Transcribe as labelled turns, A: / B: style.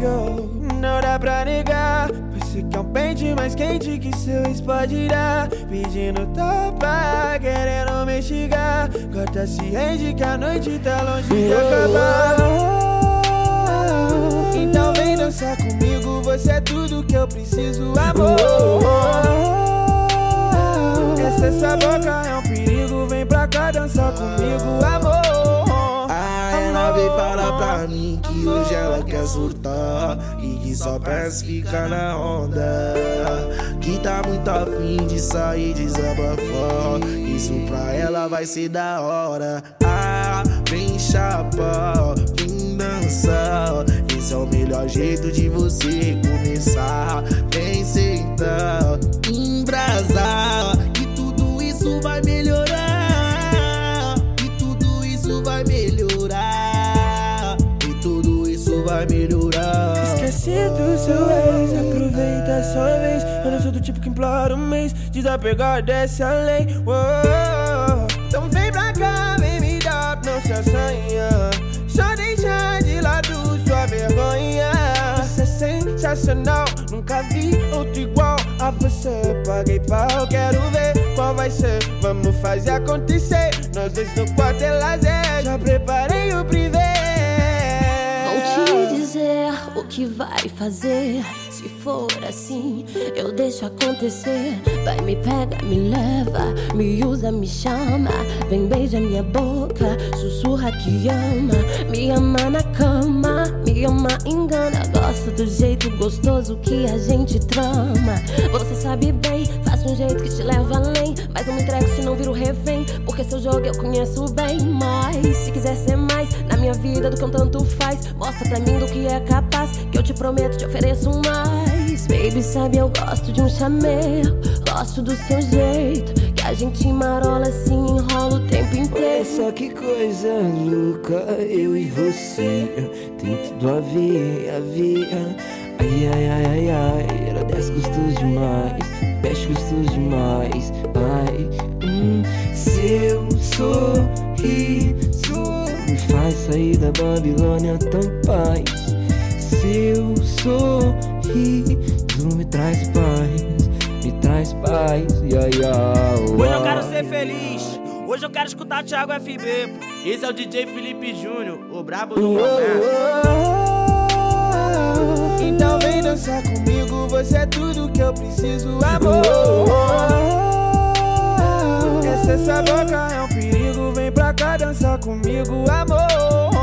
A: go. Não dá pra negar. Você quer um pente mais quente que seu ex pode dar. Pedindo topa, querendo me xingar. Gota se rende que a noite tá longe de acabar. Então vem dançar comigo, você é tudo que eu preciso, amor. Essa essa boca é um perigo, vem pra cá dançar comigo, amor.
B: Hoje ela quer surtar E que só pensa ficar na onda. Que tá muito afim de sair desabafar. Isso pra ela vai ser da hora. Ah, vem chapa, vai
A: do seu ex, aproveita a sua vez. Eu não sou do tipo que implora um mês, desapegar além. Uou. Então vem pra cá, vem me dar, não se assanha. Só deixa de lado sua vergonha. Você é sensacional, nunca vi outro igual a você. Paguei pau, quero ver qual vai ser. Vamos fazer acontecer. Nós dois no quarto é lazer. Já preparei o privê.
C: Que vai fazer. Se for assim, eu deixo acontecer. Vai, me pega, me leva, me usa, me chama. Vem, beija minha boca, sussurra que ama. Me ama na cama, me ama, engana. Gosto do jeito gostoso que a gente trama. Você sabe bem, faço um jeito que te leva além. Mas não me entrego se não viro refém. Porque seu jogo eu conheço bem. Mas se quiser ser vida do que um tanto faz, mostra pra mim do que é capaz. Que eu te prometo, te ofereço mais. Baby, sabe, eu gosto de um chamego. Gosto do seu jeito. Que a gente marola assim, enrola o tempo
A: Olha
C: inteiro.
A: só que coisa louca, eu e você Tem tudo a ver, a ver Ai, ai, ai, ai, ai Ela desce gostoso demais Mexe gostoso demais da Babilônia tão paz Seu sorriso me traz paz Me traz paz,
D: Hoje eu quero ser feliz. Hoje eu quero escutar Thiago FB. Esse é o DJ Felipe Júnior, o brabo do momento.
A: Então vem dançar comigo, você é tudo que eu preciso, amor. Essa essa boca é um perigo, vem pra cá dançar comigo, amor.